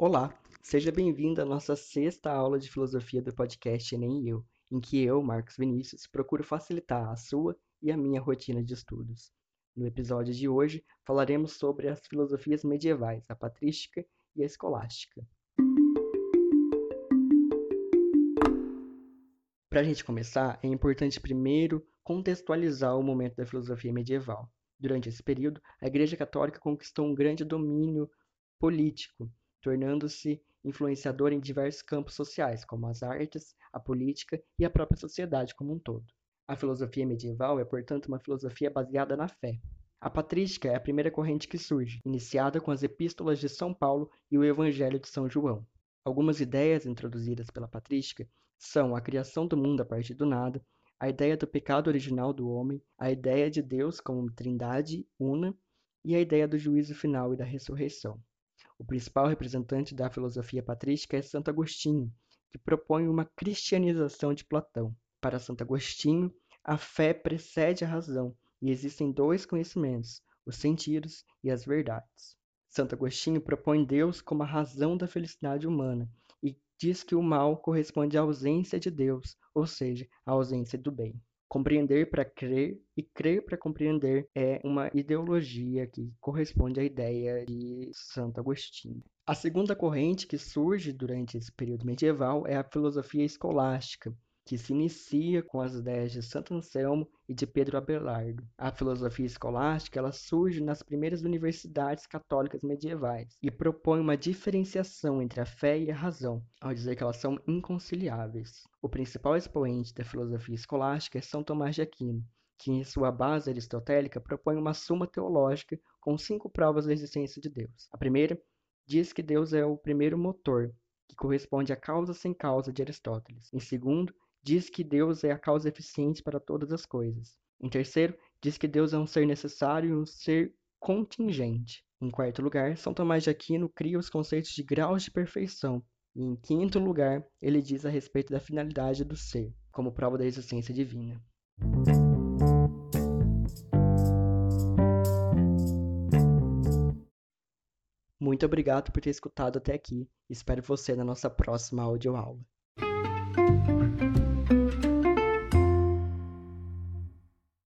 Olá, seja bem-vindo à nossa sexta aula de filosofia do podcast Enem e Eu, em que eu, Marcos Vinícius, procuro facilitar a sua e a minha rotina de estudos. No episódio de hoje, falaremos sobre as filosofias medievais, a patrística e a escolástica. Para a gente começar, é importante primeiro contextualizar o momento da filosofia medieval. Durante esse período, a Igreja Católica conquistou um grande domínio político, tornando-se influenciadora em diversos campos sociais, como as artes, a política e a própria sociedade como um todo. A filosofia medieval é, portanto, uma filosofia baseada na fé. A patrística é a primeira corrente que surge, iniciada com as epístolas de São Paulo e o Evangelho de São João. Algumas ideias introduzidas pela patrística são a criação do mundo a partir do nada, a ideia do pecado original do homem, a ideia de Deus como trindade una e a ideia do juízo final e da ressurreição. O principal representante da filosofia patrística é Santo Agostinho, que propõe uma cristianização de Platão. Para Santo Agostinho, a fé precede a razão e existem dois conhecimentos, os sentidos e as verdades. Santo Agostinho propõe Deus como a razão da felicidade humana diz que o mal corresponde à ausência de Deus, ou seja, à ausência do bem. Compreender para crer e crer para compreender é uma ideologia que corresponde à ideia de Santo Agostinho. A segunda corrente que surge durante esse período medieval é a filosofia escolástica, que se inicia com as ideias de Santo Anselmo e de Pedro Abelardo. A filosofia escolástica ela surge nas primeiras universidades católicas medievais e propõe uma diferenciação entre a fé e a razão, ao dizer que elas são inconciliáveis. O principal expoente da filosofia escolástica é São Tomás de Aquino, que em sua base aristotélica propõe uma suma teológica com cinco provas da existência de Deus. A primeira diz que Deus é o primeiro motor, que corresponde à causa sem causa de Aristóteles. Em segundo, diz que Deus é a causa eficiente para todas as coisas. Em terceiro, diz que Deus é um ser necessário e um ser contingente. Em quarto lugar, São Tomás de Aquino cria os conceitos de graus de perfeição. E em quinto lugar, ele diz a respeito da finalidade do ser, como prova da existência divina. Muito obrigado por ter escutado até aqui. Espero você na nossa próxima audioaula.